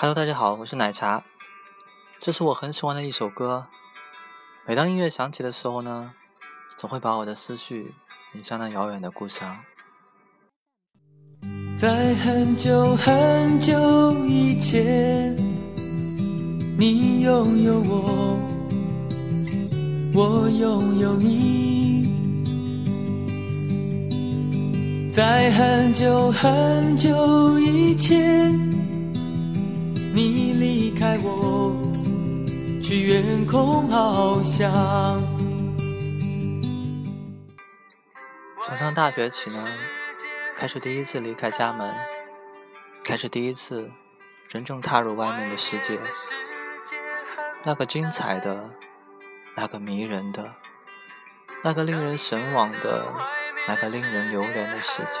Hello，大家好，我是奶茶。这是我很喜欢的一首歌。每当音乐响起的时候呢，总会把我的思绪引向那遥远的故乡。在很久很久以前，你拥有我，我拥有你。在很久很久以前。你离开我，去远空翱翔。从上大学起呢，开始第一次离开家门，开始第一次真正踏入外面的世界，那个精彩的，那个迷人的，那个令人神往的，那个令人流连的世界。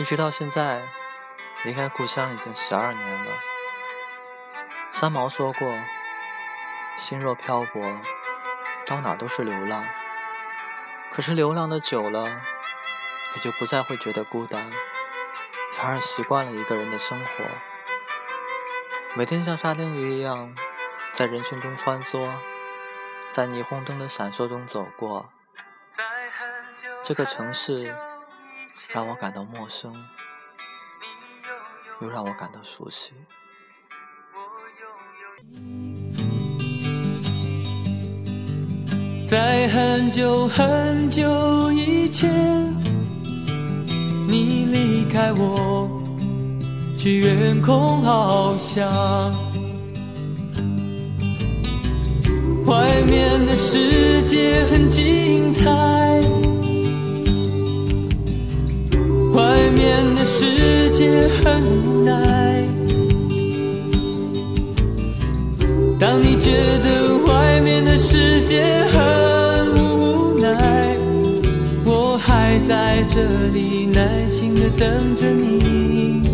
一直到现在，离开故乡已经十二年了。三毛说过：“心若漂泊，到哪都是流浪。可是流浪的久了，也就不再会觉得孤单，反而习惯了一个人的生活。每天像沙丁鱼一样，在人群中穿梭，在霓虹灯的闪烁中走过。这个城市。”让我感到陌生，又让我感到熟悉。在很久很久以前，你离开我，去远空翱翔。外面的世界很界很无奈。当你觉得外面的世界很无奈，我还在这里耐心的等着你。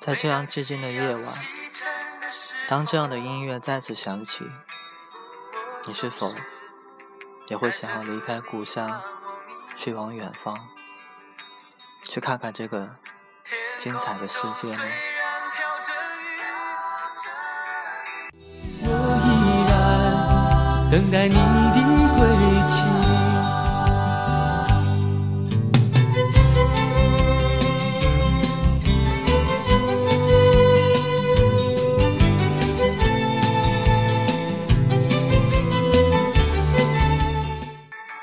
在这样寂静的夜晚，当这样的音乐再次响起，你是否也会想要离开故乡？去往远方，去看看这个精彩的世界呢？我依然等待你的归期。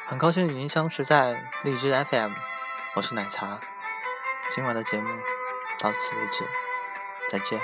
很高兴与您相识在荔枝 FM，我是奶茶，今晚的节目到此为止，再见。